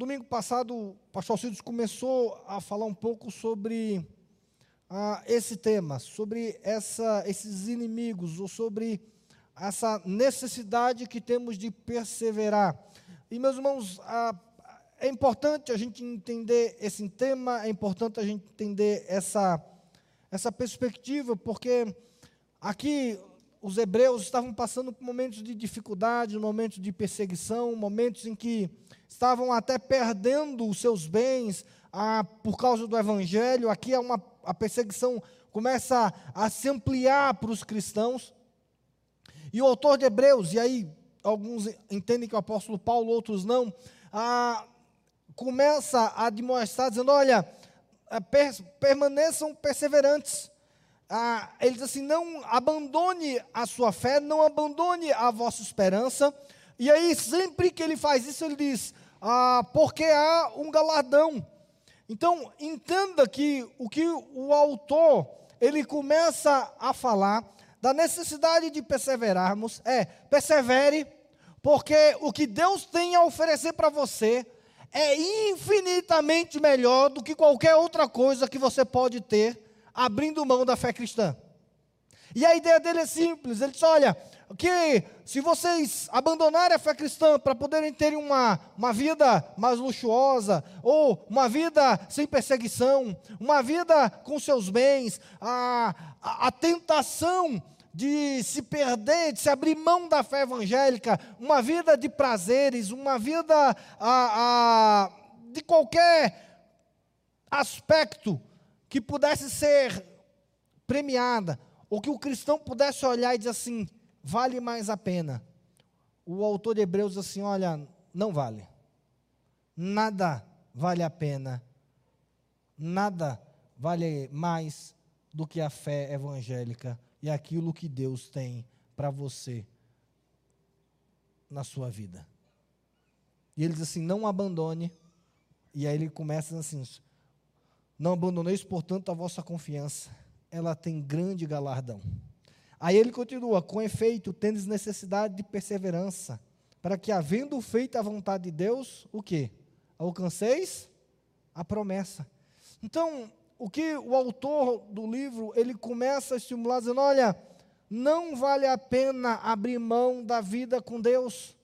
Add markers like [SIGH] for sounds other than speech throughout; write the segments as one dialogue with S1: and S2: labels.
S1: Domingo passado, o pastor Alcides começou a falar um pouco sobre ah, esse tema, sobre essa, esses inimigos, ou sobre essa necessidade que temos de perseverar. E, meus irmãos, ah, é importante a gente entender esse tema, é importante a gente entender essa, essa perspectiva, porque aqui os hebreus estavam passando por momentos de dificuldade, momentos de perseguição, momentos em que estavam até perdendo os seus bens ah, por causa do evangelho. Aqui é uma, a perseguição começa a, a se ampliar para os cristãos. E o autor de Hebreus, e aí alguns entendem que o apóstolo Paulo, outros não, ah, começa a demonstrar, dizendo: olha, ah, per, permaneçam perseverantes ah, ele diz assim: não abandone a sua fé, não abandone a vossa esperança. E aí, sempre que ele faz isso, ele diz: ah, porque há um galardão. Então, entenda que o que o autor ele começa a falar da necessidade de perseverarmos é persevere, porque o que Deus tem a oferecer para você é infinitamente melhor do que qualquer outra coisa que você pode ter abrindo mão da fé cristã. E a ideia dele é simples: ele diz, olha, que se vocês abandonarem a fé cristã para poderem ter uma, uma vida mais luxuosa, ou uma vida sem perseguição, uma vida com seus bens, a, a, a tentação de se perder, de se abrir mão da fé evangélica, uma vida de prazeres, uma vida a, a, de qualquer aspecto que pudesse ser premiada, ou que o cristão pudesse olhar e dizer assim: vale mais a pena. O autor de Hebreus diz assim: olha, não vale. Nada vale a pena. Nada vale mais do que a fé evangélica e aquilo que Deus tem para você na sua vida. E ele diz assim: não abandone. E aí ele começa assim: não abandoneis, portanto, a vossa confiança, ela tem grande galardão. Aí ele continua: com efeito, tendes necessidade de perseverança, para que, havendo feito a vontade de Deus, o que? Alcanceis a promessa. Então, o que o autor do livro ele começa a estimular, dizendo: olha, não vale a pena abrir mão da vida com Deus.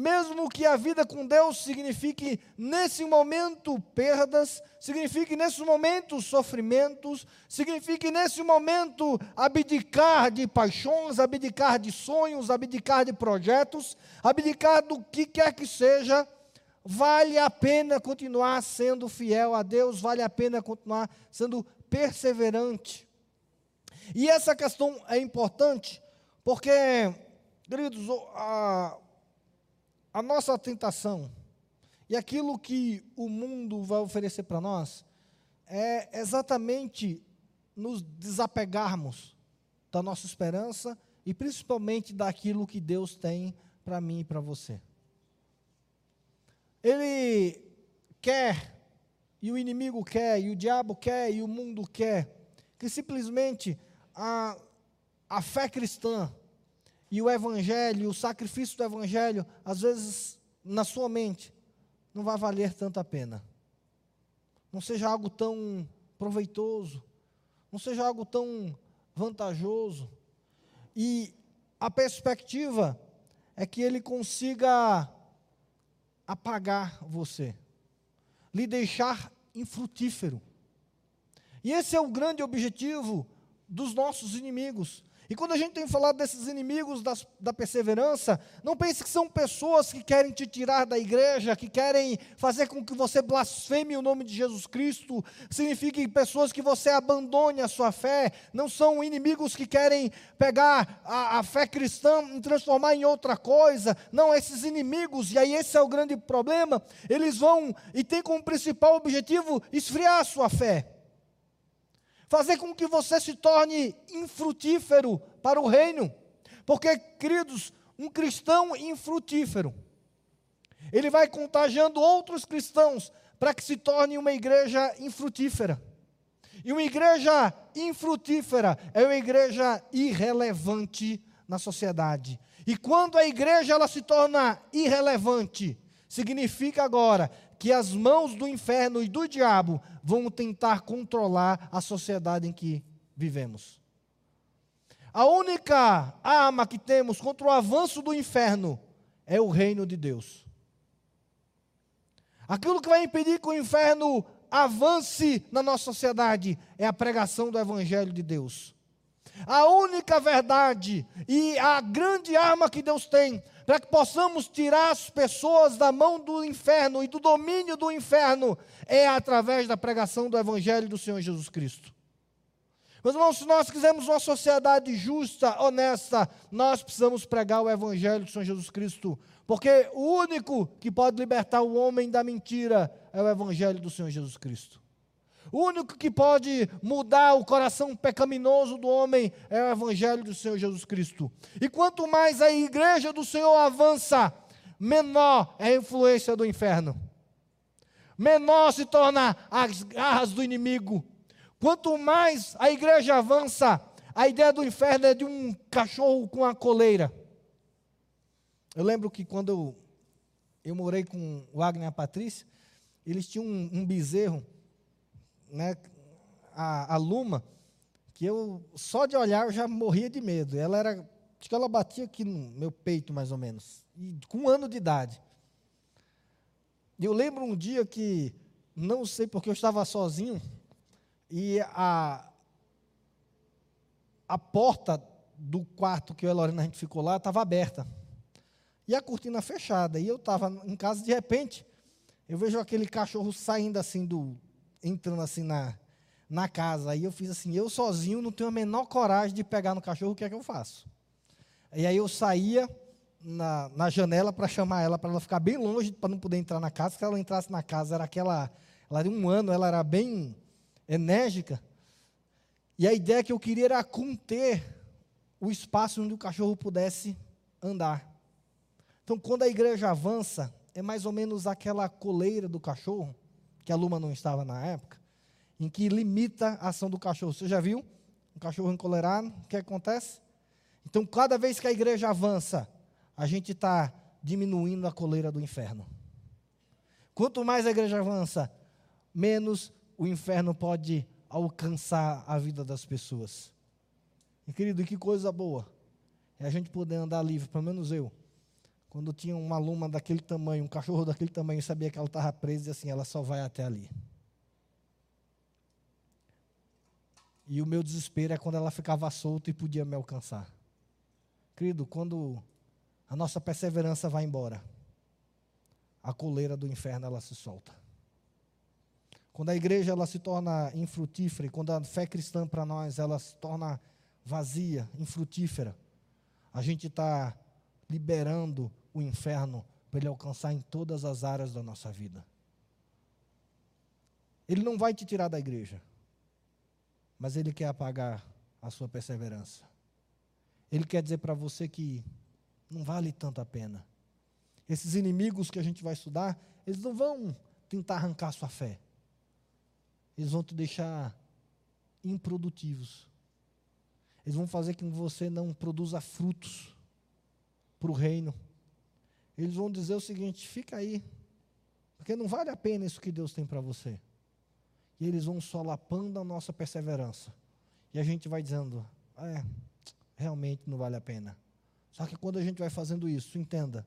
S1: Mesmo que a vida com Deus signifique nesse momento perdas, signifique nesse momento sofrimentos, signifique nesse momento abdicar de paixões, abdicar de sonhos, abdicar de projetos, abdicar do que quer que seja, vale a pena continuar sendo fiel a Deus, vale a pena continuar sendo perseverante. E essa questão é importante, porque, queridos, a a nossa tentação e aquilo que o mundo vai oferecer para nós é exatamente nos desapegarmos da nossa esperança e principalmente daquilo que Deus tem para mim e para você. Ele quer, e o inimigo quer, e o diabo quer, e o mundo quer, que simplesmente a, a fé cristã e o Evangelho, o sacrifício do Evangelho, às vezes na sua mente, não vai valer tanta pena. Não seja algo tão proveitoso, não seja algo tão vantajoso. E a perspectiva é que ele consiga apagar você, lhe deixar infrutífero. E esse é o grande objetivo dos nossos inimigos. E quando a gente tem falado desses inimigos das, da perseverança, não pense que são pessoas que querem te tirar da igreja, que querem fazer com que você blasfeme o nome de Jesus Cristo, significa pessoas que você abandone a sua fé, não são inimigos que querem pegar a, a fé cristã e transformar em outra coisa, não, esses inimigos, e aí esse é o grande problema, eles vão e têm como principal objetivo esfriar a sua fé fazer com que você se torne infrutífero para o reino. Porque, queridos, um cristão infrutífero, ele vai contagiando outros cristãos para que se torne uma igreja infrutífera. E uma igreja infrutífera é uma igreja irrelevante na sociedade. E quando a igreja ela se torna irrelevante, significa agora que as mãos do inferno e do diabo vão tentar controlar a sociedade em que vivemos. A única arma que temos contra o avanço do inferno é o reino de Deus. Aquilo que vai impedir que o inferno avance na nossa sociedade é a pregação do Evangelho de Deus. A única verdade e a grande arma que Deus tem para que possamos tirar as pessoas da mão do inferno e do domínio do inferno é através da pregação do Evangelho do Senhor Jesus Cristo. Meus irmãos, se nós quisermos uma sociedade justa, honesta, nós precisamos pregar o Evangelho do Senhor Jesus Cristo, porque o único que pode libertar o homem da mentira é o Evangelho do Senhor Jesus Cristo. O único que pode mudar o coração pecaminoso do homem é o Evangelho do Senhor Jesus Cristo. E quanto mais a igreja do Senhor avança, menor é a influência do inferno, menor se torna as garras do inimigo, Quanto mais a igreja avança, a ideia do inferno é de um cachorro com a coleira. Eu lembro que quando eu, eu morei com o Wagner e a Patrícia, eles tinham um, um bezerro, né, a, a, Luma, que eu, só de olhar, eu já morria de medo. Ela era, acho que ela batia aqui no meu peito, mais ou menos, e, com um ano de idade. Eu lembro um dia que, não sei porque eu estava sozinho, e a, a porta do quarto que eu e a Lorena a gente ficou lá estava aberta. E a cortina fechada. E eu estava em casa, de repente, eu vejo aquele cachorro saindo assim do. Entrando assim na, na casa. Aí eu fiz assim, eu sozinho não tenho a menor coragem de pegar no cachorro, o que é que eu faço? E aí eu saía na, na janela para chamar ela, para ela ficar bem longe, para não poder entrar na casa. Se ela entrasse na casa, era aquela. Ela de um ano, ela era bem enérgica. E a ideia que eu queria era conter o espaço onde o cachorro pudesse andar. Então, quando a igreja avança, é mais ou menos aquela coleira do cachorro, que a Luma não estava na época, em que limita a ação do cachorro. Você já viu? Um cachorro encolerado, o que acontece? Então, cada vez que a igreja avança, a gente está diminuindo a coleira do inferno. Quanto mais a igreja avança, menos o inferno pode alcançar a vida das pessoas. E querido, que coisa boa é a gente poder andar livre, pelo menos eu. Quando tinha uma luma daquele tamanho, um cachorro daquele tamanho, sabia que ela estava presa e assim, ela só vai até ali. E o meu desespero é quando ela ficava solta e podia me alcançar. Querido, quando a nossa perseverança vai embora, a coleira do inferno ela se solta. Quando a igreja ela se torna infrutífera, e quando a fé cristã para nós ela se torna vazia, infrutífera, a gente está liberando o inferno para ele alcançar em todas as áreas da nossa vida. Ele não vai te tirar da igreja, mas ele quer apagar a sua perseverança. Ele quer dizer para você que não vale tanto a pena. Esses inimigos que a gente vai estudar, eles não vão tentar arrancar sua fé eles vão te deixar improdutivos. Eles vão fazer com que você não produza frutos para o reino. Eles vão dizer o seguinte: fica aí, porque não vale a pena isso que Deus tem para você. E eles vão solapando a nossa perseverança. E a gente vai dizendo: é, realmente não vale a pena. Só que quando a gente vai fazendo isso, entenda,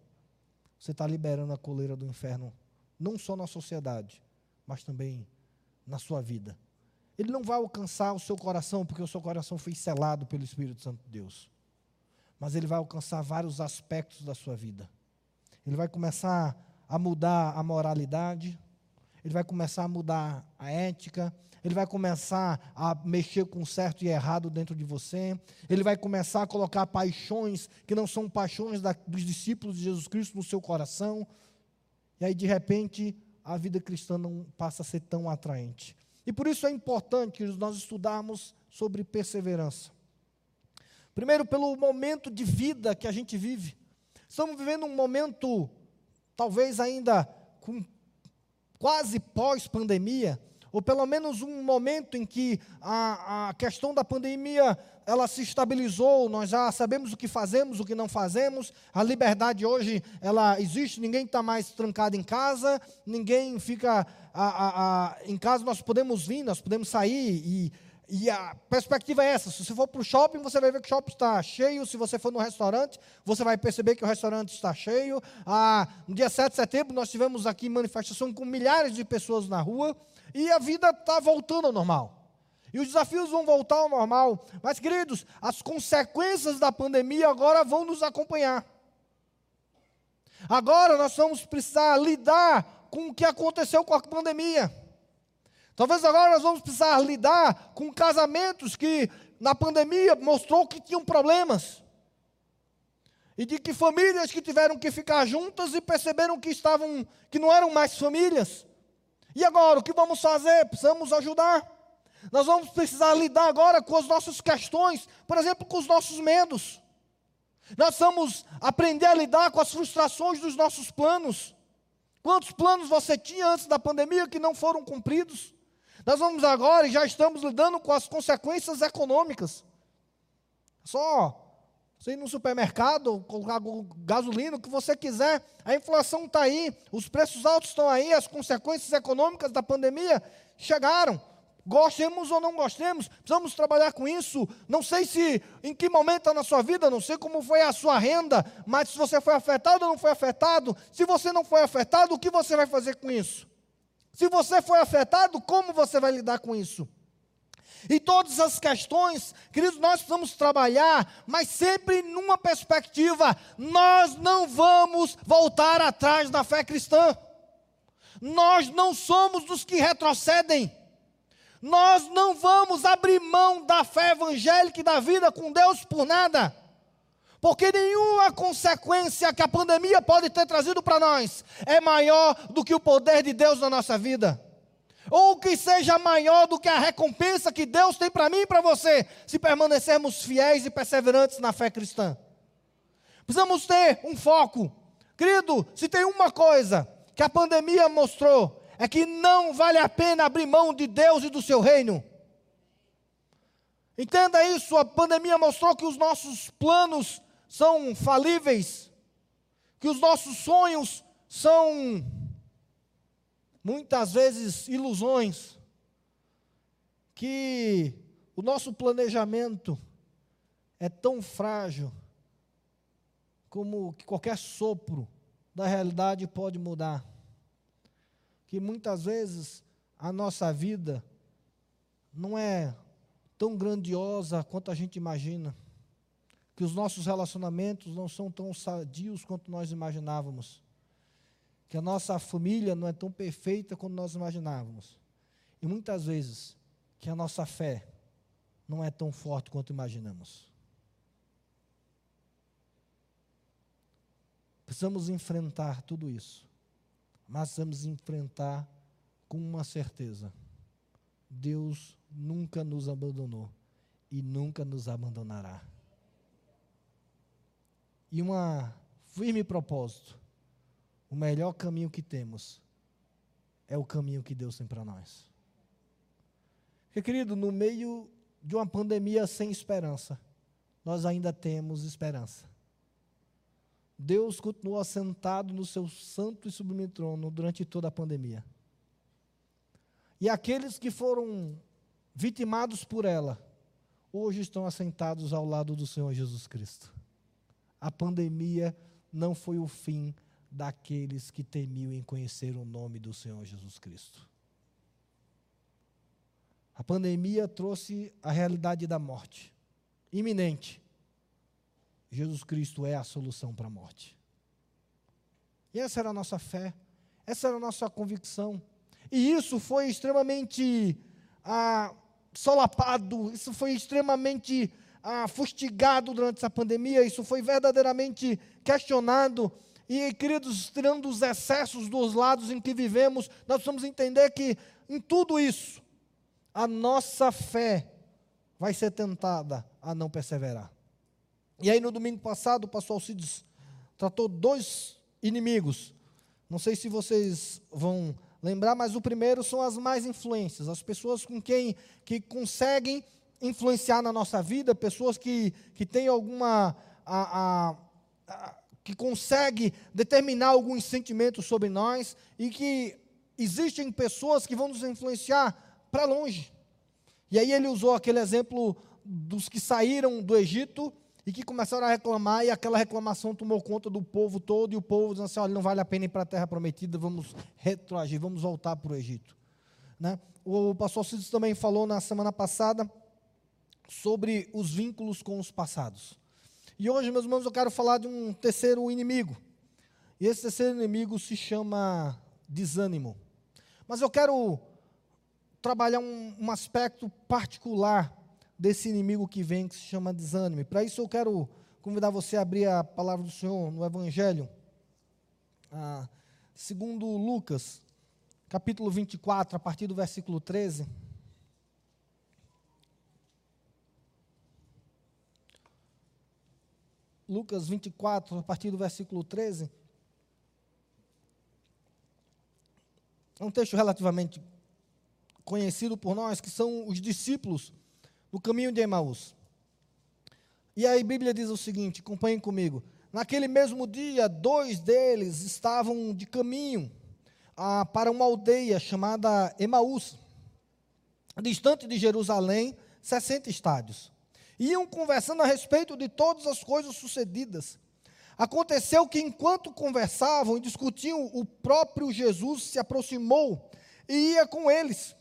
S1: você está liberando a coleira do inferno, não só na sociedade, mas também na sua vida. Ele não vai alcançar o seu coração, porque o seu coração foi selado pelo Espírito Santo de Deus. Mas ele vai alcançar vários aspectos da sua vida. Ele vai começar a mudar a moralidade, ele vai começar a mudar a ética, ele vai começar a mexer com certo e errado dentro de você, ele vai começar a colocar paixões que não são paixões da, dos discípulos de Jesus Cristo no seu coração, e aí de repente a vida cristã não passa a ser tão atraente. E por isso é importante nós estudarmos sobre perseverança. Primeiro, pelo momento de vida que a gente vive. Estamos vivendo um momento, talvez ainda com quase pós-pandemia, ou pelo menos um momento em que a, a questão da pandemia ela se estabilizou, nós já sabemos o que fazemos, o que não fazemos, a liberdade hoje ela existe, ninguém está mais trancado em casa, ninguém fica a, a, em casa, nós podemos vir, nós podemos sair e e a perspectiva é essa: se você for para o shopping, você vai ver que o shopping está cheio. Se você for no restaurante, você vai perceber que o restaurante está cheio. Ah, no dia 7 de setembro, nós tivemos aqui manifestação com milhares de pessoas na rua. E a vida está voltando ao normal. E os desafios vão voltar ao normal. Mas, queridos, as consequências da pandemia agora vão nos acompanhar. Agora nós vamos precisar lidar com o que aconteceu com a pandemia. Talvez agora nós vamos precisar lidar com casamentos que na pandemia mostrou que tinham problemas. E de que famílias que tiveram que ficar juntas e perceberam que estavam que não eram mais famílias. E agora, o que vamos fazer? Precisamos ajudar. Nós vamos precisar lidar agora com as nossas questões, por exemplo, com os nossos medos. Nós vamos aprender a lidar com as frustrações dos nossos planos. Quantos planos você tinha antes da pandemia que não foram cumpridos? Nós vamos agora e já estamos lidando com as consequências econômicas. Só você ir no supermercado, colocar gasolina, o que você quiser, a inflação está aí, os preços altos estão aí, as consequências econômicas da pandemia chegaram. Gostemos ou não gostemos, precisamos trabalhar com isso. Não sei se em que momento na sua vida, não sei como foi a sua renda, mas se você foi afetado ou não foi afetado, se você não foi afetado, o que você vai fazer com isso? Se você foi afetado, como você vai lidar com isso? E todas as questões, queridos, nós precisamos trabalhar, mas sempre numa perspectiva: nós não vamos voltar atrás da fé cristã. Nós não somos dos que retrocedem. Nós não vamos abrir mão da fé evangélica e da vida com Deus por nada. Porque nenhuma consequência que a pandemia pode ter trazido para nós é maior do que o poder de Deus na nossa vida. Ou que seja maior do que a recompensa que Deus tem para mim e para você, se permanecermos fiéis e perseverantes na fé cristã. Precisamos ter um foco. Querido, se tem uma coisa que a pandemia mostrou, é que não vale a pena abrir mão de Deus e do seu reino. Entenda isso, a pandemia mostrou que os nossos planos são falíveis, que os nossos sonhos são muitas vezes ilusões, que o nosso planejamento é tão frágil como que qualquer sopro da realidade pode mudar. Que muitas vezes a nossa vida não é tão grandiosa quanto a gente imagina que os nossos relacionamentos não são tão sadios quanto nós imaginávamos, que a nossa família não é tão perfeita quanto nós imaginávamos, e muitas vezes que a nossa fé não é tão forte quanto imaginamos. Precisamos enfrentar tudo isso, mas precisamos enfrentar com uma certeza: Deus nunca nos abandonou e nunca nos abandonará e um firme propósito. O melhor caminho que temos é o caminho que Deus tem para nós. Porque, querido, no meio de uma pandemia sem esperança, nós ainda temos esperança. Deus continua sentado no seu santo e sublime trono durante toda a pandemia. E aqueles que foram vitimados por ela, hoje estão assentados ao lado do Senhor Jesus Cristo a pandemia não foi o fim daqueles que temiam em conhecer o nome do Senhor Jesus Cristo. A pandemia trouxe a realidade da morte iminente. Jesus Cristo é a solução para a morte. E essa era a nossa fé, essa era a nossa convicção. E isso foi extremamente ah, solapado, isso foi extremamente ah, fustigado durante essa pandemia, isso foi verdadeiramente questionado. E, queridos, tirando os excessos dos lados em que vivemos, nós precisamos entender que em tudo isso, a nossa fé vai ser tentada a não perseverar. E aí, no domingo passado, o pastor Alcides tratou dois inimigos. Não sei se vocês vão lembrar, mas o primeiro são as mais influências, as pessoas com quem que conseguem influenciar na nossa vida, pessoas que, que têm alguma. A, a, a, que consegue determinar alguns sentimentos sobre nós e que existem pessoas que vão nos influenciar para longe. E aí ele usou aquele exemplo dos que saíram do Egito e que começaram a reclamar, e aquela reclamação tomou conta do povo todo, e o povo dizendo assim: olha, não vale a pena ir para a terra prometida, vamos retroagir, vamos voltar para o Egito. Né? O pastor Cícero também falou na semana passada sobre os vínculos com os passados. E hoje, meus irmãos, eu quero falar de um terceiro inimigo. E esse terceiro inimigo se chama desânimo. Mas eu quero trabalhar um, um aspecto particular desse inimigo que vem, que se chama desânimo. Para isso eu quero convidar você a abrir a palavra do Senhor no Evangelho, ah, segundo Lucas, capítulo 24, a partir do versículo 13. Lucas 24, a partir do versículo 13. É um texto relativamente conhecido por nós, que são os discípulos no caminho de Emaús. E aí a Bíblia diz o seguinte: acompanhem comigo. Naquele mesmo dia, dois deles estavam de caminho ah, para uma aldeia chamada Emaús, distante de Jerusalém, 60 estádios. Iam conversando a respeito de todas as coisas sucedidas. Aconteceu que, enquanto conversavam e discutiam, o próprio Jesus se aproximou e ia com eles.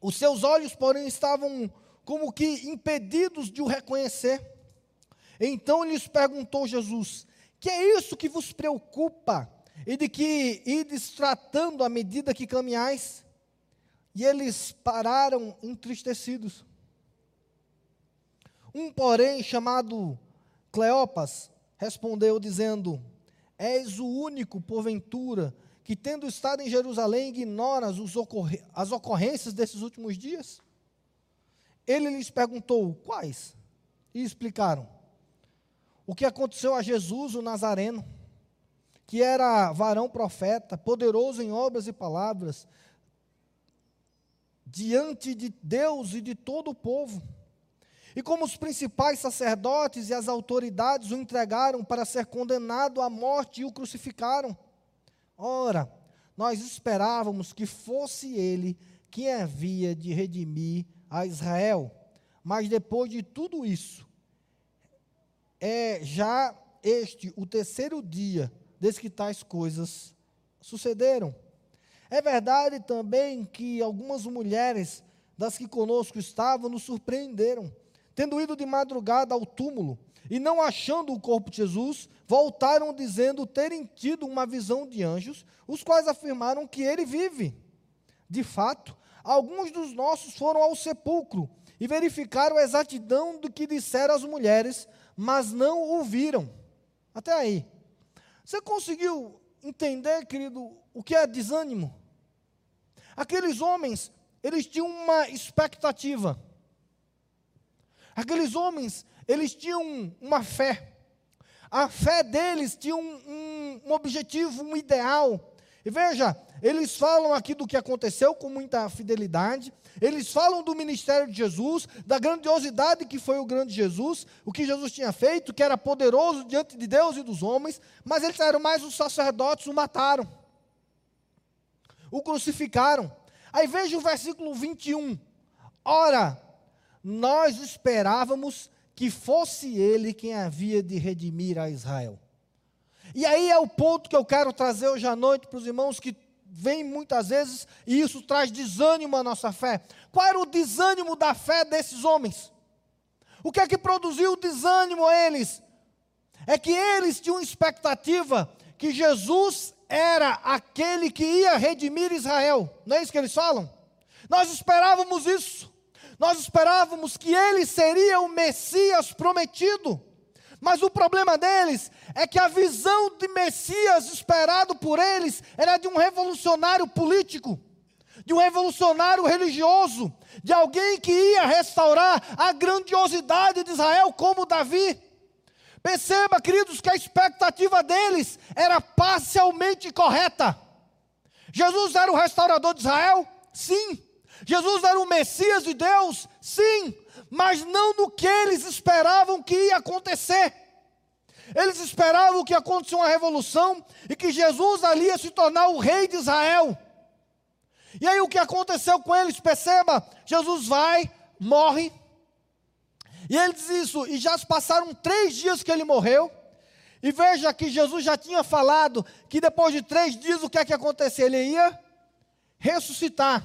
S1: Os seus olhos, porém, estavam como que impedidos de o reconhecer. Então lhes perguntou Jesus: Que é isso que vos preocupa? E de que ides tratando à medida que caminhais? E eles pararam entristecidos. Um, porém, chamado Cleopas, respondeu, dizendo: És o único, porventura, que, tendo estado em Jerusalém, ignoras as ocorrências desses últimos dias? Ele lhes perguntou: quais? E explicaram. O que aconteceu a Jesus, o Nazareno, que era varão profeta, poderoso em obras e palavras, diante de Deus e de todo o povo. E como os principais sacerdotes e as autoridades o entregaram para ser condenado à morte e o crucificaram. Ora, nós esperávamos que fosse ele quem havia de redimir a Israel. Mas depois de tudo isso, é já este o terceiro dia desde que tais coisas sucederam. É verdade também que algumas mulheres das que conosco estavam nos surpreenderam, tendo ido de madrugada ao túmulo e não achando o corpo de Jesus, voltaram dizendo terem tido uma visão de anjos, os quais afirmaram que ele vive. De fato, alguns dos nossos foram ao sepulcro e verificaram a exatidão do que disseram as mulheres, mas não ouviram. Até aí. Você conseguiu entender, querido, o que é desânimo? Aqueles homens, eles tinham uma expectativa. Aqueles homens, eles tinham uma fé. A fé deles tinha um, um, um objetivo, um ideal. E veja, eles falam aqui do que aconteceu com muita fidelidade, eles falam do ministério de Jesus, da grandiosidade que foi o grande Jesus, o que Jesus tinha feito, que era poderoso diante de Deus e dos homens, mas eles eram mais os sacerdotes, o mataram, o crucificaram. Aí veja o versículo 21. Ora, nós esperávamos que fosse ele quem havia de redimir a Israel. E aí é o ponto que eu quero trazer hoje à noite para os irmãos que vem muitas vezes e isso traz desânimo à nossa fé. Qual era o desânimo da fé desses homens? O que é que produziu o desânimo a eles? É que eles tinham expectativa que Jesus era aquele que ia redimir Israel. Não é isso que eles falam? Nós esperávamos isso. Nós esperávamos que ele seria o Messias prometido. Mas o problema deles é que a visão de Messias esperado por eles era de um revolucionário político, de um revolucionário religioso, de alguém que ia restaurar a grandiosidade de Israel como Davi. Perceba, queridos, que a expectativa deles era parcialmente correta. Jesus era o restaurador de Israel? Sim. Jesus era o Messias de Deus? Sim. Mas não no que eles esperavam que ia acontecer. Eles esperavam que acontecesse uma revolução e que Jesus ali ia se tornar o rei de Israel. E aí o que aconteceu com eles? Perceba, Jesus vai, morre, e ele diz isso, e já passaram três dias que ele morreu, e veja que Jesus já tinha falado que depois de três dias o que é que? Ele ia ressuscitar.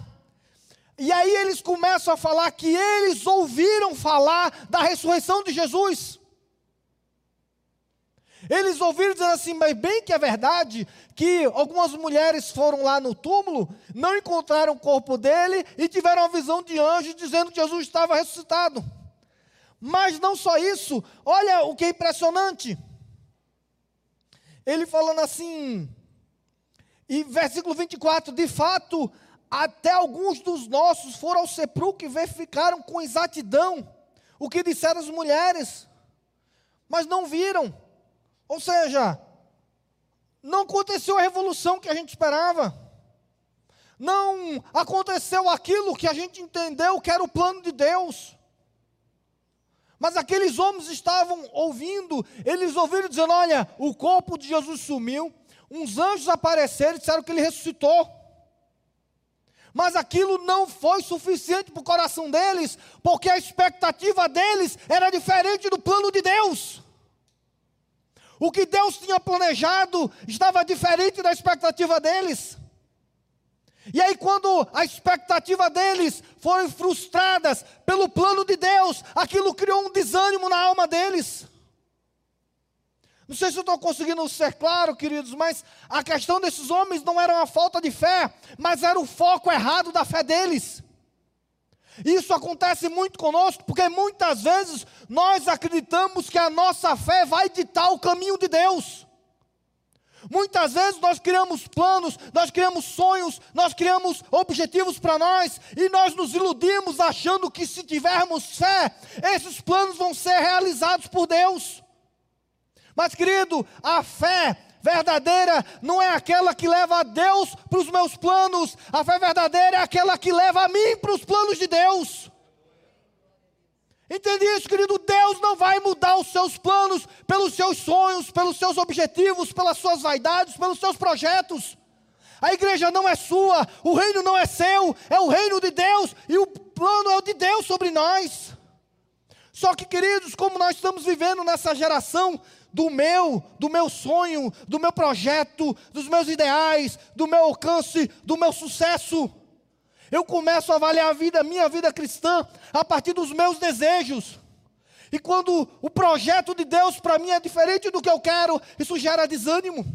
S1: E aí eles começam a falar que eles ouviram falar da ressurreição de Jesus. Eles ouviram dizer assim, mas bem que é verdade que algumas mulheres foram lá no túmulo, não encontraram o corpo dele e tiveram a visão de anjo dizendo que Jesus estava ressuscitado. Mas não só isso, olha o que é impressionante. Ele falando assim, e versículo 24: De fato, até alguns dos nossos foram ao sepulcro e verificaram com exatidão o que disseram as mulheres, mas não viram. Ou seja, não aconteceu a revolução que a gente esperava. Não aconteceu aquilo que a gente entendeu que era o plano de Deus. Mas aqueles homens estavam ouvindo, eles ouviram dizendo: Olha, o corpo de Jesus sumiu, uns anjos apareceram e disseram que ele ressuscitou. Mas aquilo não foi suficiente para o coração deles, porque a expectativa deles era diferente do plano de Deus. O que Deus tinha planejado estava diferente da expectativa deles. E aí, quando a expectativa deles foram frustradas pelo plano de Deus, aquilo criou um desânimo na alma deles. Não sei se eu estou conseguindo ser claro, queridos, mas a questão desses homens não era uma falta de fé, mas era o foco errado da fé deles. Isso acontece muito conosco, porque muitas vezes nós acreditamos que a nossa fé vai ditar o caminho de Deus. Muitas vezes nós criamos planos, nós criamos sonhos, nós criamos objetivos para nós e nós nos iludimos achando que se tivermos fé, esses planos vão ser realizados por Deus. Mas, querido, a fé verdadeira não é aquela que leva a Deus para os meus planos, a fé verdadeira é aquela que leva a mim para os planos de Deus. Entende isso, querido? Deus não vai mudar os seus planos pelos seus sonhos, pelos seus objetivos, pelas suas vaidades, pelos seus projetos. A igreja não é sua, o reino não é seu, é o reino de Deus e o plano é o de Deus sobre nós. Só que, queridos, como nós estamos vivendo nessa geração do meu, do meu sonho, do meu projeto, dos meus ideais, do meu alcance, do meu sucesso, eu começo a avaliar a vida, minha vida cristã, a partir dos meus desejos. E quando o projeto de Deus para mim é diferente do que eu quero, isso gera desânimo.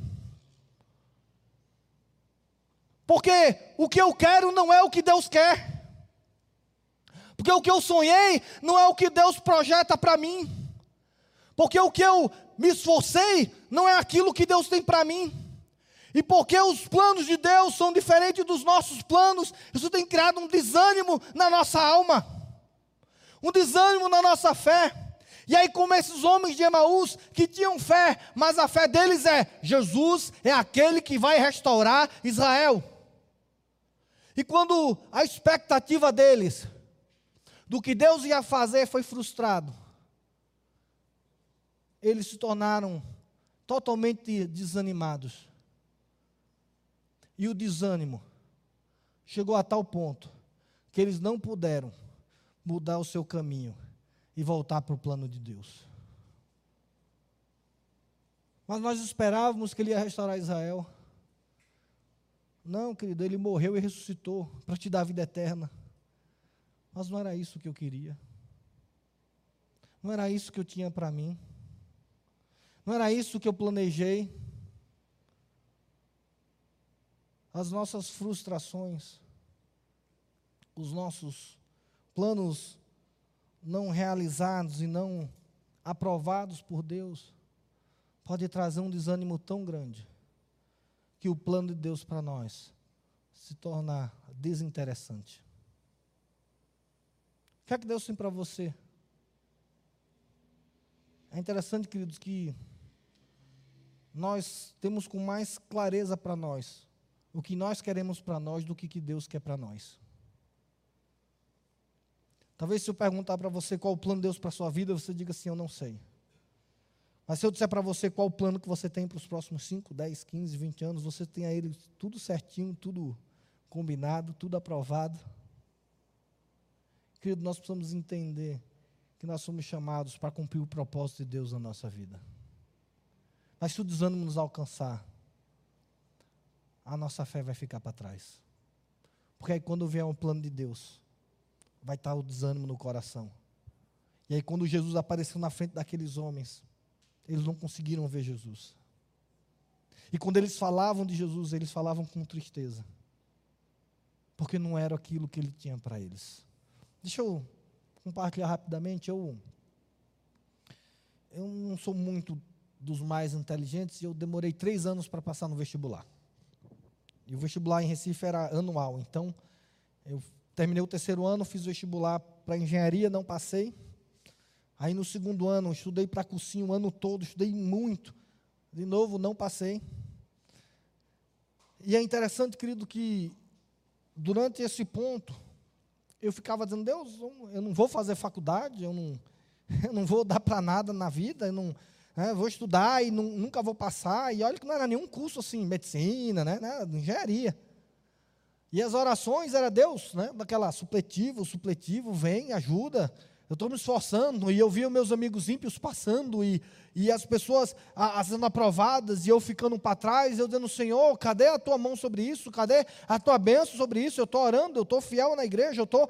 S1: Porque o que eu quero não é o que Deus quer. Porque o que eu sonhei não é o que Deus projeta para mim. Porque o que eu me esforcei não é aquilo que Deus tem para mim. E porque os planos de Deus são diferentes dos nossos planos, isso tem criado um desânimo na nossa alma, um desânimo na nossa fé. E aí, como esses homens de Emaús que tinham fé, mas a fé deles é: Jesus é aquele que vai restaurar Israel. E quando a expectativa deles do que Deus ia fazer foi frustrado, eles se tornaram totalmente desanimados. E o desânimo chegou a tal ponto que eles não puderam mudar o seu caminho e voltar para o plano de Deus. Mas nós esperávamos que ele ia restaurar Israel. Não, querido, ele morreu e ressuscitou para te dar a vida eterna. Mas não era isso que eu queria. Não era isso que eu tinha para mim. Não era isso que eu planejei as nossas frustrações, os nossos planos não realizados e não aprovados por Deus, pode trazer um desânimo tão grande que o plano de Deus para nós se tornar desinteressante. O que é que Deus tem para você? É interessante, queridos, que nós temos com mais clareza para nós o que nós queremos para nós do que, que Deus quer para nós. Talvez se eu perguntar para você qual o plano de Deus para a sua vida, você diga assim: Eu não sei. Mas se eu disser para você qual o plano que você tem para os próximos 5, 10, 15, 20 anos, você tem a ele tudo certinho, tudo combinado, tudo aprovado. Querido, nós precisamos entender que nós somos chamados para cumprir o propósito de Deus na nossa vida. Mas se o desânimo nos alcançar, a nossa fé vai ficar para trás. Porque aí quando vier um plano de Deus, vai estar o desânimo no coração. E aí quando Jesus apareceu na frente daqueles homens, eles não conseguiram ver Jesus. E quando eles falavam de Jesus, eles falavam com tristeza. Porque não era aquilo que ele tinha para eles. Deixa eu compartilhar rapidamente. Eu, eu não sou muito dos mais inteligentes e eu demorei três anos para passar no vestibular. E o vestibular em Recife era anual. Então, eu terminei o terceiro ano, fiz o vestibular para engenharia, não passei. Aí no segundo ano, estudei para cursinho o ano todo, estudei muito. De novo, não passei. E é interessante, querido, que durante esse ponto, eu ficava dizendo, Deus, eu não vou fazer faculdade, eu não, [LAUGHS] eu não vou dar para nada na vida, eu não né, vou estudar e não, nunca vou passar. E olha que não era nenhum curso assim, medicina, né, engenharia. E as orações era Deus, né, daquela supletivo, supletivo, vem, ajuda. Eu estou me esforçando e eu via meus amigos ímpios passando e, e as pessoas a, a sendo aprovadas e eu ficando para trás, eu dizendo, Senhor, cadê a tua mão sobre isso? Cadê a tua bênção sobre isso? Eu estou orando, eu estou fiel na igreja, eu estou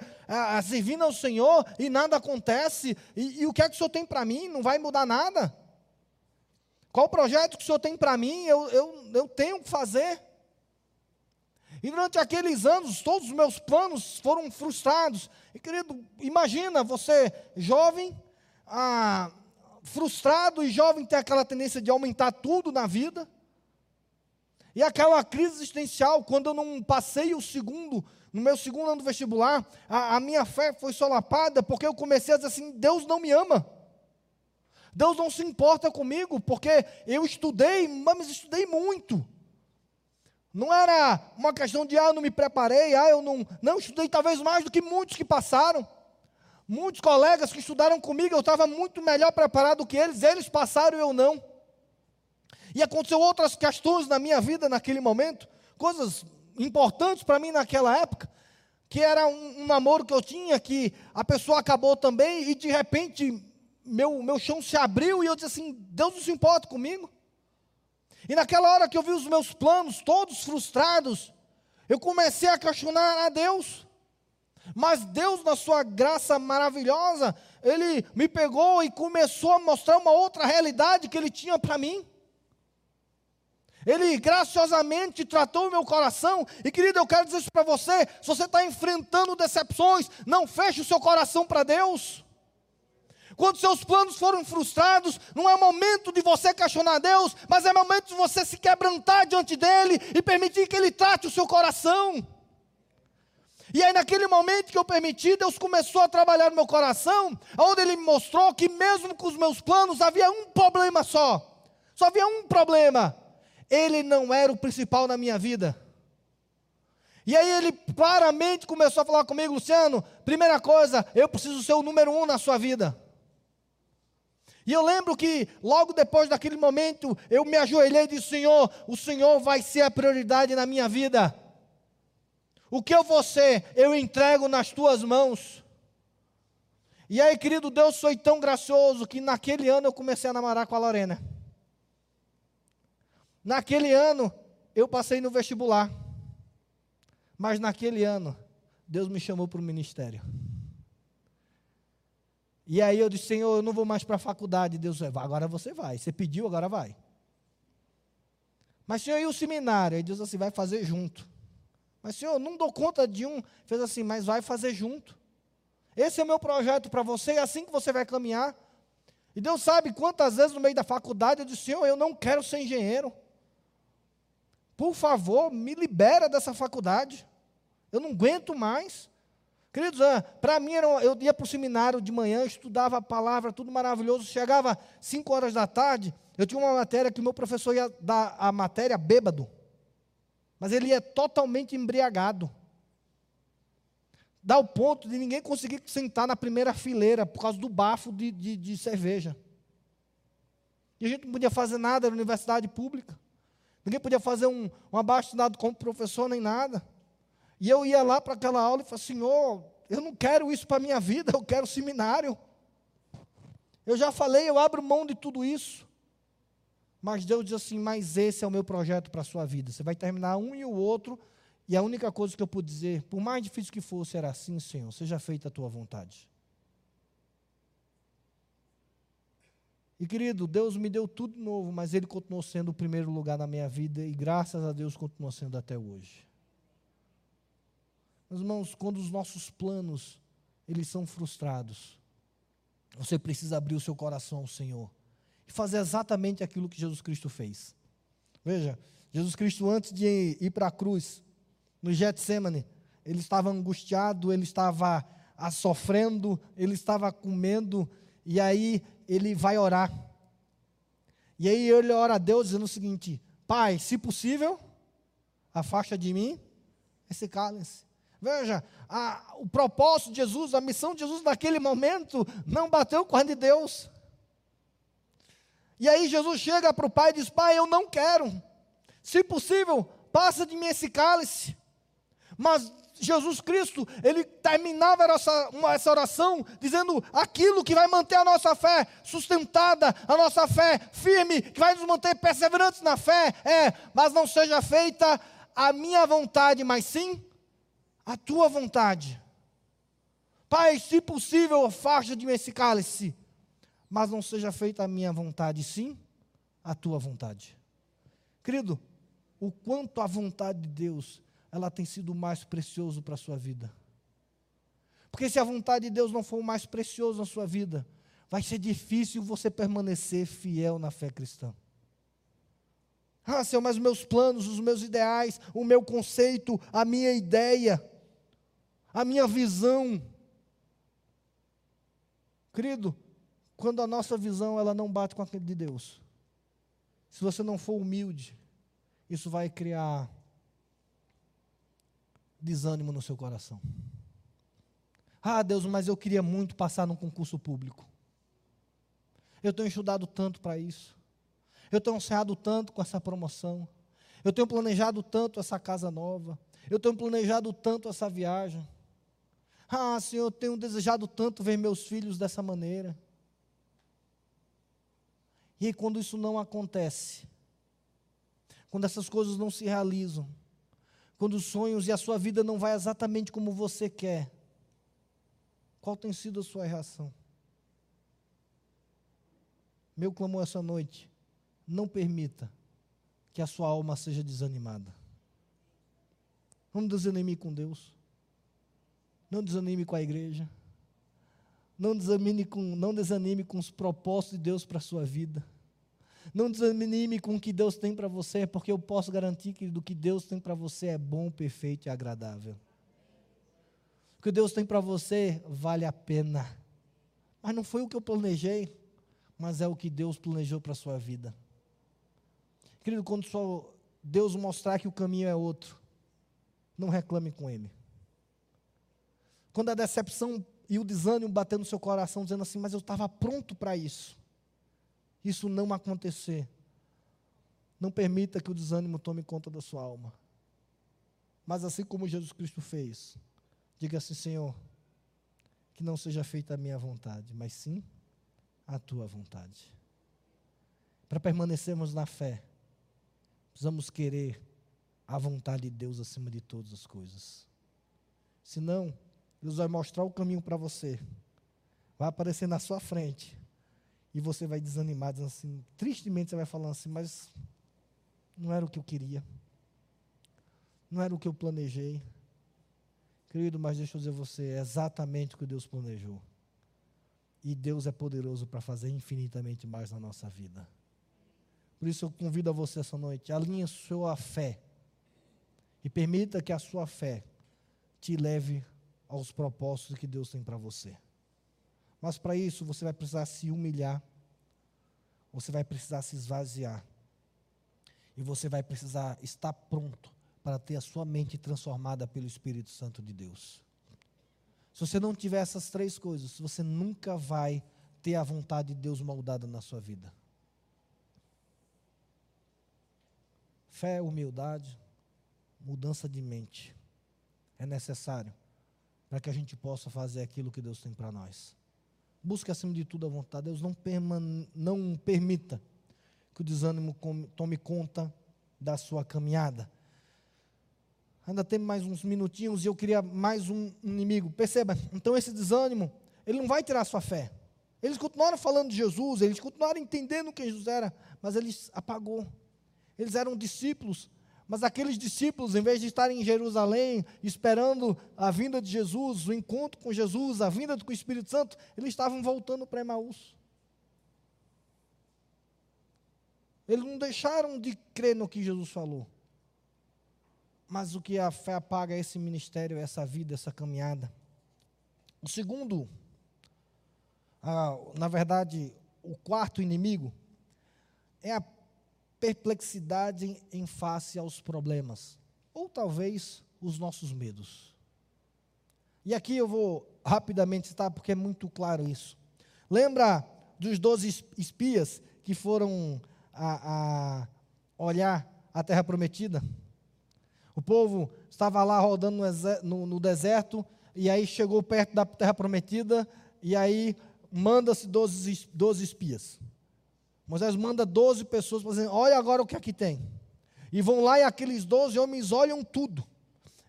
S1: servindo ao Senhor e nada acontece. E, e o que é que o Senhor tem para mim? Não vai mudar nada. Qual o projeto que o Senhor tem para mim? Eu, eu, eu tenho que fazer. E durante aqueles anos, todos os meus planos foram frustrados. E querido, imagina você, jovem, ah, frustrado e jovem, ter aquela tendência de aumentar tudo na vida. E aquela crise existencial, quando eu não passei o segundo, no meu segundo ano do vestibular, a, a minha fé foi solapada, porque eu comecei a dizer assim: Deus não me ama. Deus não se importa comigo, porque eu estudei, mas estudei muito. Não era uma questão de, ah, eu não me preparei, ah, eu não, não estudei talvez mais do que muitos que passaram. Muitos colegas que estudaram comigo, eu estava muito melhor preparado do que eles, eles passaram e eu não. E aconteceu outras questões na minha vida naquele momento, coisas importantes para mim naquela época, que era um, um, namoro que eu tinha, que a pessoa acabou também, e de repente meu, meu chão se abriu e eu disse assim: Deus não se importa comigo. E naquela hora que eu vi os meus planos todos frustrados, eu comecei a questionar a Deus. Mas Deus, na sua graça maravilhosa, Ele me pegou e começou a mostrar uma outra realidade que Ele tinha para mim. Ele graciosamente tratou o meu coração. E querido, eu quero dizer isso para você: se você está enfrentando decepções, não feche o seu coração para Deus. Quando seus planos foram frustrados, não é momento de você questionar Deus, mas é momento de você se quebrantar diante dele e permitir que ele trate o seu coração. E aí, naquele momento que eu permiti, Deus começou a trabalhar no meu coração, onde Ele me mostrou que, mesmo com os meus planos, havia um problema só. Só havia um problema. Ele não era o principal na minha vida. E aí ele claramente começou a falar comigo, Luciano, primeira coisa, eu preciso ser o número um na sua vida. E eu lembro que logo depois daquele momento eu me ajoelhei e disse: Senhor, o Senhor vai ser a prioridade na minha vida. O que eu vou ser, eu entrego nas tuas mãos. E aí, querido Deus, foi tão gracioso que naquele ano eu comecei a namorar com a Lorena. Naquele ano eu passei no vestibular. Mas naquele ano Deus me chamou para o ministério. E aí eu disse, Senhor, eu não vou mais para a faculdade. Deus disse, agora você vai. Você pediu, agora vai. Mas, Senhor, e o seminário? Aí Deus assim, vai fazer junto. Mas, Senhor, não dou conta de um. Fez assim, mas vai fazer junto. Esse é o meu projeto para você, é assim que você vai caminhar. E Deus sabe quantas vezes no meio da faculdade eu disse, Senhor, eu não quero ser engenheiro. Por favor, me libera dessa faculdade. Eu não aguento mais. Queridos, ah, para mim, eu ia para o seminário de manhã, estudava a palavra, tudo maravilhoso. Chegava 5 horas da tarde, eu tinha uma matéria que o meu professor ia dar a matéria bêbado. mas ele é totalmente embriagado. Dá o ponto de ninguém conseguir sentar na primeira fileira por causa do bafo de, de, de cerveja. E a gente não podia fazer nada na universidade pública. Ninguém podia fazer um, um abaixo como professor nem nada. E eu ia lá para aquela aula e falava, Senhor, eu não quero isso para a minha vida, eu quero seminário. Eu já falei, eu abro mão de tudo isso. Mas Deus diz assim: Mas esse é o meu projeto para a sua vida. Você vai terminar um e o outro, e a única coisa que eu pude dizer, por mais difícil que fosse, era assim, Senhor, seja feita a tua vontade. E querido, Deus me deu tudo novo, mas Ele continuou sendo o primeiro lugar na minha vida, e graças a Deus continua sendo até hoje. Meus irmãos, quando os nossos planos eles são frustrados, você precisa abrir o seu coração ao Senhor e fazer exatamente aquilo que Jesus Cristo fez. Veja, Jesus Cristo antes de ir para a cruz, no Getsemane, ele estava angustiado, ele estava sofrendo, ele estava comendo, e aí ele vai orar. E aí ele ora a Deus dizendo o seguinte: Pai, se possível, afasta de mim esse cálice. Veja, a, o propósito de Jesus, a missão de Jesus naquele momento não bateu com a de Deus. E aí Jesus chega para o pai e diz: Pai, eu não quero. Se possível, passa de mim esse cálice. Mas Jesus Cristo, ele terminava essa, essa oração dizendo aquilo que vai manter a nossa fé sustentada, a nossa fé firme, que vai nos manter perseverantes na fé, é, mas não seja feita a minha vontade, mas sim a tua vontade. Pai, se possível, afasta de mim esse cálice, mas não seja feita a minha vontade, sim a tua vontade. Querido, o quanto a vontade de Deus, ela tem sido mais precioso para a sua vida. Porque se a vontade de Deus não for o mais precioso na sua vida, vai ser difícil você permanecer fiel na fé cristã. Ah, Senhor, mas os meus planos, os meus ideais, o meu conceito, a minha ideia, a minha visão. Querido, quando a nossa visão ela não bate com aquele de Deus, se você não for humilde, isso vai criar desânimo no seu coração. Ah, Deus, mas eu queria muito passar num concurso público. Eu tenho estudado tanto para isso. Eu tenho ansiado tanto com essa promoção. Eu tenho planejado tanto essa casa nova. Eu tenho planejado tanto essa viagem. Ah, Senhor, eu tenho desejado tanto ver meus filhos dessa maneira. E quando isso não acontece, quando essas coisas não se realizam, quando os sonhos e a sua vida não vai exatamente como você quer, qual tem sido a sua reação? Meu clamor essa noite, não permita que a sua alma seja desanimada. Não desanime com Deus. Não desanime com a igreja. Não desanime com, não desanime com os propósitos de Deus para a sua vida. Não desanime com o que Deus tem para você, porque eu posso garantir que do que Deus tem para você é bom, perfeito e agradável. O que Deus tem para você vale a pena. Mas não foi o que eu planejei, mas é o que Deus planejou para a sua vida. Querido, quando só Deus mostrar que o caminho é outro, não reclame com Ele. Quando a decepção e o desânimo bater no seu coração, dizendo assim, mas eu estava pronto para isso. Isso não acontecer. Não permita que o desânimo tome conta da sua alma. Mas assim como Jesus Cristo fez, diga assim, Senhor, que não seja feita a minha vontade, mas sim a tua vontade. Para permanecermos na fé, precisamos querer a vontade de Deus acima de todas as coisas. Senão, Deus vai mostrar o caminho para você. Vai aparecer na sua frente. E você vai desanimar, dizendo assim, tristemente você vai falando assim, mas não era o que eu queria. Não era o que eu planejei. Querido, mas deixa eu dizer a você, é exatamente o que Deus planejou. E Deus é poderoso para fazer infinitamente mais na nossa vida. Por isso eu convido a você essa noite, alinhe sua fé. E permita que a sua fé te leve aos propósitos que Deus tem para você. Mas para isso você vai precisar se humilhar, você vai precisar se esvaziar, e você vai precisar estar pronto para ter a sua mente transformada pelo Espírito Santo de Deus. Se você não tiver essas três coisas, você nunca vai ter a vontade de Deus moldada na sua vida. Fé, humildade, mudança de mente é necessário para que a gente possa fazer aquilo que Deus tem para nós. Busque acima de tudo a vontade. Deus não, não permita que o desânimo tome conta da sua caminhada. Ainda tem mais uns minutinhos e eu queria mais um inimigo. Perceba, então esse desânimo, ele não vai tirar a sua fé. Eles continuaram falando de Jesus, eles continuaram entendendo quem Jesus era, mas eles apagou. Eles eram discípulos, mas aqueles discípulos, em vez de estarem em Jerusalém, esperando a vinda de Jesus, o encontro com Jesus, a vinda com o Espírito Santo, eles estavam voltando para Emaús. Eles não deixaram de crer no que Jesus falou. Mas o que a fé apaga é esse ministério, essa vida, essa caminhada. O segundo, ah, na verdade, o quarto inimigo é a perplexidade em face aos problemas, ou talvez os nossos medos. E aqui eu vou rapidamente citar, porque é muito claro isso. Lembra dos doze espias que foram a, a olhar a terra prometida? O povo estava lá rodando no, no, deserto, e aí chegou perto da terra prometida, e aí manda-se 12, 12 espias. Moisés manda 12 pessoas para dizer: olha agora o que aqui tem. E vão lá e aqueles 12 homens olham tudo.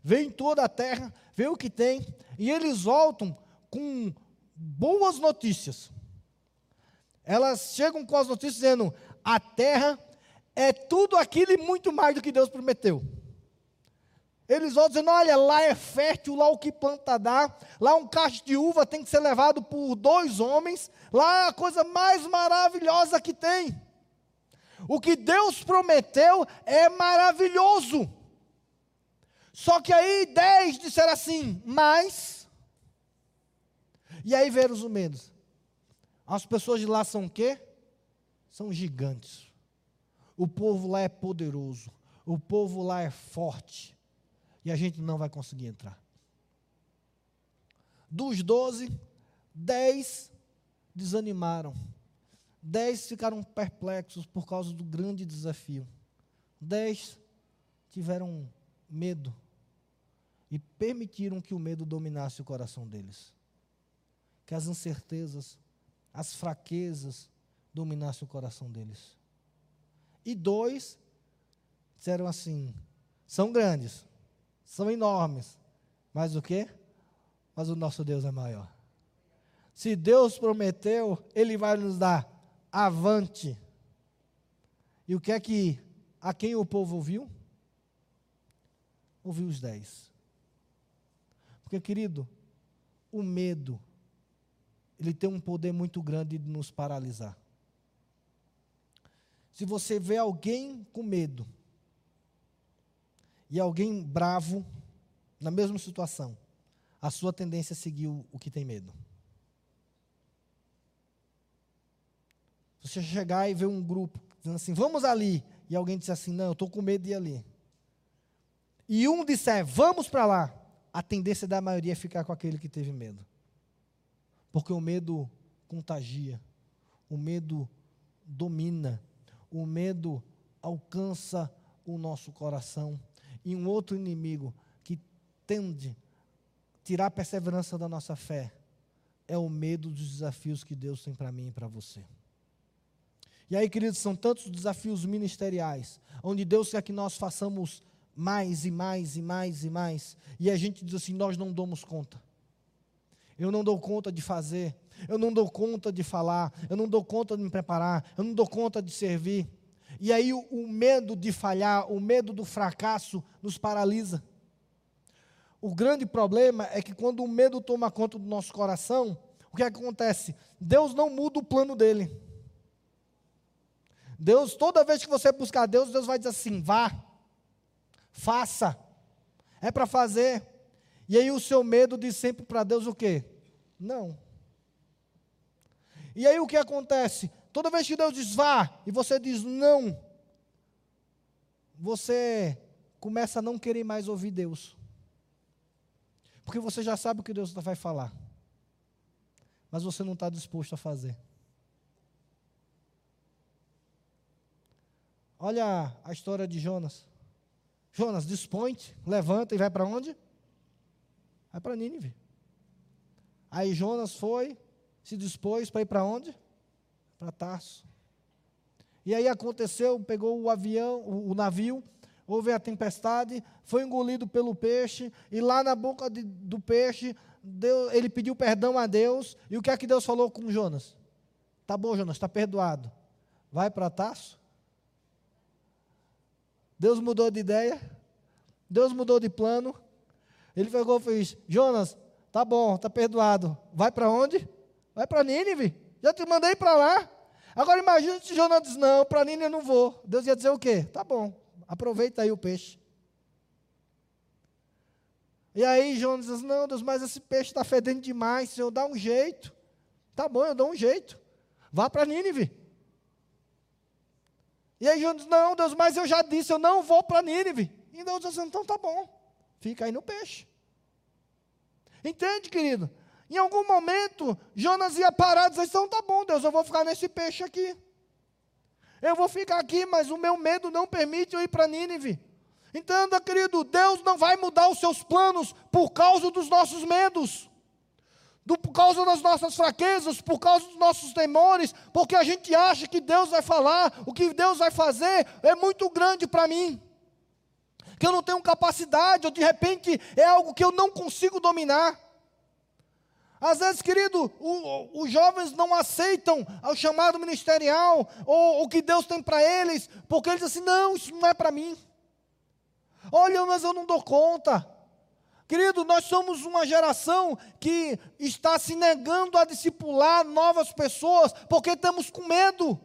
S1: Veem toda a terra, veem o que tem, e eles voltam com boas notícias. Elas chegam com as notícias dizendo: a terra é tudo aquilo e muito mais do que Deus prometeu. Eles vão dizendo: olha, lá é fértil, lá o que planta dá, lá um cacho de uva tem que ser levado por dois homens, lá é a coisa mais maravilhosa que tem. O que Deus prometeu é maravilhoso. Só que aí dez disseram assim, mas. E aí vieram os medos. As pessoas de lá são o quê? São gigantes. O povo lá é poderoso. O povo lá é forte e a gente não vai conseguir entrar. Dos doze, dez desanimaram. Dez ficaram perplexos por causa do grande desafio. Dez tiveram medo e permitiram que o medo dominasse o coração deles. Que as incertezas, as fraquezas dominassem o coração deles. E dois disseram assim: são grandes, são enormes. Mas o quê? Mas o nosso Deus é maior. Se Deus prometeu, Ele vai nos dar avante. E o que é que, a quem o povo ouviu? Ouviu os dez. Porque, querido, o medo, ele tem um poder muito grande de nos paralisar. Se você vê alguém com medo, e alguém bravo, na mesma situação, a sua tendência é seguir o, que tem medo. Você chegar e ver um grupo dizendo assim, vamos ali, e alguém disser assim, não, eu estou com medo de ir ali. E um disser, vamos para lá, a tendência da maioria é ficar com aquele que teve medo. Porque o medo contagia, o medo domina, o medo alcança o nosso coração e um outro inimigo que tende a tirar a perseverança da nossa fé é o medo dos desafios que Deus tem para mim e para você. E aí, queridos, são tantos desafios ministeriais, onde Deus quer que nós façamos mais e mais e mais e mais, e a gente diz assim: nós não damos conta. Eu não dou conta de fazer, eu não dou conta de falar, eu não dou conta de me preparar, eu não dou conta de servir. E aí o, o medo de falhar, o medo do fracasso nos paralisa. O grande problema é que quando o medo toma conta do nosso coração, o que acontece? Deus não muda o plano dele. Deus, toda vez que você buscar Deus, Deus vai dizer assim: vá, faça, é para fazer. E aí o seu medo diz sempre para Deus o quê? Não. E aí o que acontece? Toda vez que Deus diz vá e você diz não, você começa a não querer mais ouvir Deus. Porque você já sabe o que Deus vai falar. Mas você não está disposto a fazer. Olha a história de Jonas. Jonas, dispõe levanta e vai para onde? Vai para Nínive. Aí Jonas foi, se dispôs para ir para onde? Para Tarso. E aí aconteceu, pegou o avião, o, o, navio, houve a tempestade, foi engolido pelo peixe, e lá na boca de, do peixe, Deus, ele pediu perdão a Deus, e o que é que Deus falou com Jonas? Tá bom, Jonas, está perdoado. Vai para Tarso. Deus mudou de ideia, Deus mudou de plano. Ele pegou e fez: Jonas, tá bom, tá perdoado. Vai para onde? Vai para Nínive. Já te mandei para lá. Agora imagina se Jonas diz: Não, para Nínive eu não vou. Deus ia dizer o quê? Tá bom, aproveita aí o peixe. E aí Jonas diz: Não, Deus, mas esse peixe está fedendo demais. Senhor, dá um jeito. Tá bom, eu dou um jeito. Vá para Nínive. E aí Jonas diz, não, Deus, mas eu já disse, eu não vou para Nínive. E Deus diz, então tá bom, fica aí no peixe. Entende, querido? Em algum momento, Jonas ia parar e dizer, então tá bom, Deus, eu vou ficar nesse peixe aqui. Eu vou ficar aqui, mas o meu medo não permite eu ir para Nínive. Entenda, querido, Deus não vai mudar os seus planos por causa dos nossos medos do, por causa das nossas fraquezas, por causa dos nossos temores, porque a gente acha que Deus vai falar, o que Deus vai fazer é muito grande para mim, que eu não tenho capacidade, ou de repente é algo que eu não consigo dominar. Às vezes, querido, os jovens não aceitam o chamado ministerial, ou o que Deus tem para eles, porque eles dizem assim: não, isso não é para mim. Olha, mas eu não dou conta. Querido, nós somos uma geração que está se negando a discipular novas pessoas porque temos com medo.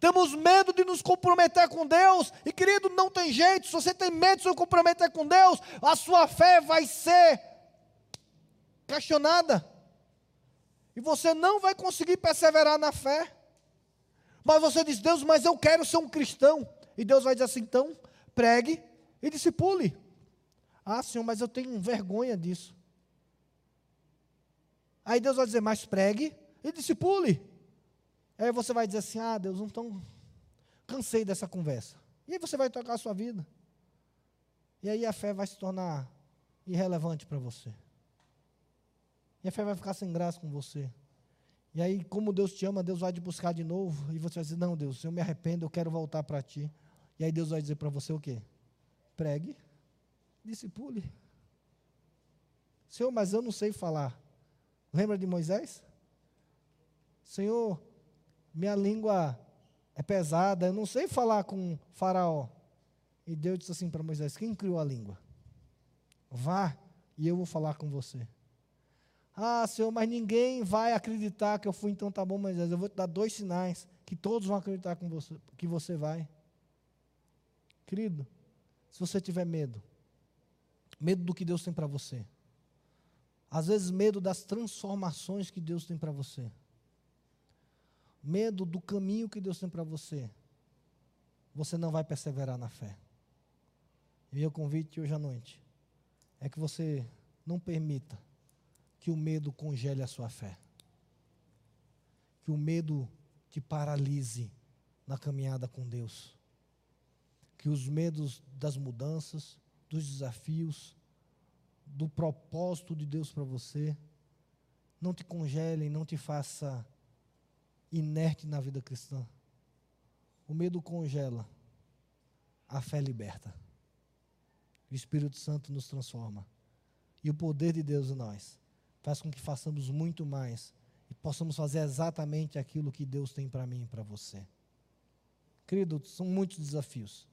S1: Temos medo de nos comprometer com Deus. E querido, não tem jeito. Se você tem medo de se comprometer com Deus, a sua fé vai ser questionada. E você não vai conseguir perseverar na fé. Mas você diz, Deus, mas eu quero ser um cristão. E Deus vai dizer assim: então, pregue e discipule. Ah, Senhor, mas eu tenho vergonha disso. Aí Deus vai dizer, mas pregue e discipule. Aí você vai dizer assim, ah, Deus, então cansei dessa conversa. E aí você vai tocar a sua vida. E aí a fé vai se tornar irrelevante para você. E a fé vai ficar sem graça com você. E aí, como Deus te ama, Deus vai te buscar de novo. E você vai dizer: Não, Deus, eu me arrependo, eu quero voltar para ti. E aí Deus vai dizer para você o quê? Pregue discipule. Senhor, mas eu não sei falar. Lembra de Moisés? Senhor, minha língua é pesada, eu não sei falar com Faraó. E Deus disse assim para Moisés: Quem criou a língua? Vá e eu vou falar com você. Ah, Senhor, mas ninguém vai acreditar que eu fui, então tá bom, Moisés. Eu vou te dar dois sinais que todos vão acreditar com você, que você vai. Querido, se você tiver medo, Medo do que Deus tem para você. Às vezes, medo das transformações que Deus tem para você. Medo do caminho que Deus tem para você. Você não vai perseverar na fé. E meu convite hoje à noite é que você não permita que o medo congele a sua fé. Que o medo te paralise na caminhada com Deus. Que os medos das mudanças, dos desafios, do propósito de Deus para você. Não te congelem, não te faça inerte na vida cristã. O medo congela, a fé liberta. O Espírito Santo nos transforma. E o poder de Deus em nós faz com que façamos muito mais e possamos fazer exatamente aquilo que Deus tem para mim e para você. Querido, são muitos desafios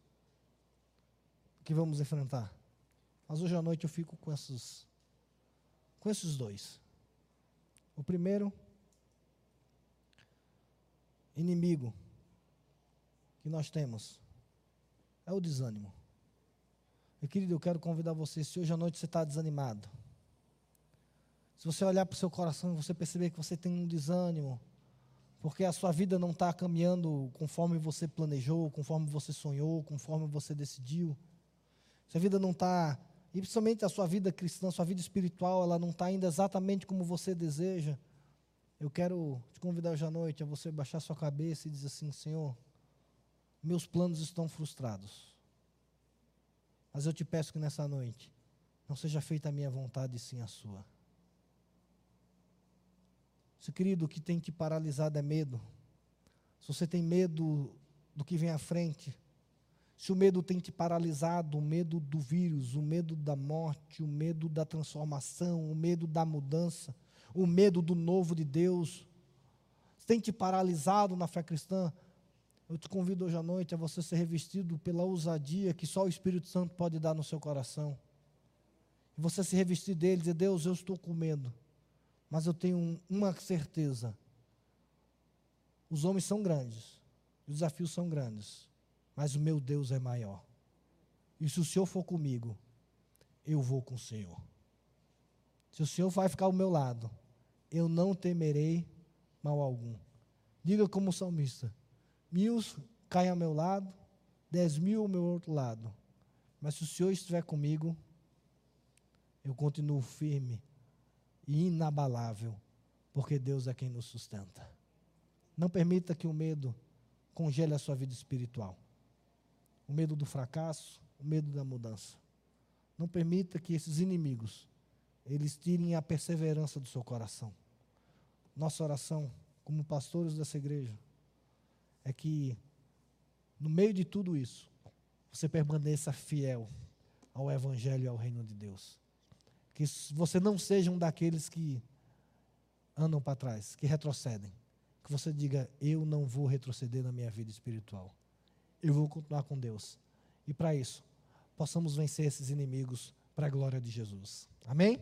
S1: que vamos enfrentar. Mas hoje à noite eu fico com esses, com esses dois. O primeiro, inimigo que nós temos é o desânimo. E querido, eu quero convidar você, se hoje à noite você está desanimado, se você olhar para o seu coração e você perceber que você tem um desânimo, porque a sua vida não está caminhando conforme você planejou, conforme você sonhou, conforme você decidiu, se a vida não está, e principalmente a sua vida cristã, a sua vida espiritual, ela não está ainda exatamente como você deseja, eu quero te convidar hoje à noite a você baixar sua cabeça e dizer assim: Senhor, meus planos estão frustrados. Mas eu te peço que nessa noite não seja feita a minha vontade, sim a sua. Se querido, o que tem te paralisado é medo. Se você tem medo do que vem à frente, se o medo tem te paralisado, o medo do vírus, o medo da morte, o medo da transformação, o medo da mudança, o medo do novo de Deus, tem te paralisado na fé cristã, eu te convido hoje à noite a você ser revestido pela ousadia que só o Espírito Santo pode dar no seu coração. E você se revestir dele e dizer: Deus, eu estou com medo, mas eu tenho uma certeza. Os homens são grandes, os desafios são grandes, mas o meu Deus é maior. E se o Senhor for comigo, eu vou com o Senhor. Se o Senhor vai ficar ao meu lado, eu não temerei mal algum. Diga como salmista: mil caem ao meu lado, dez mil ao meu outro lado. Mas se o Senhor estiver comigo, eu continuo firme e inabalável, porque Deus é quem nos sustenta. Não permita que o medo congele a sua vida espiritual. O medo do fracasso, o medo da mudança. Não permita que esses inimigos eles tirem a perseverança do seu coração. Nossa oração, como pastores dessa igreja, é que, no meio de tudo isso, você permaneça fiel ao Evangelho e ao Reino de Deus. Que você não seja um daqueles que andam para trás, que retrocedem. Que você diga: Eu não vou retroceder na minha vida espiritual. Eu vou continuar com Deus. E para isso, possamos vencer esses inimigos para a glória de Jesus. Amém?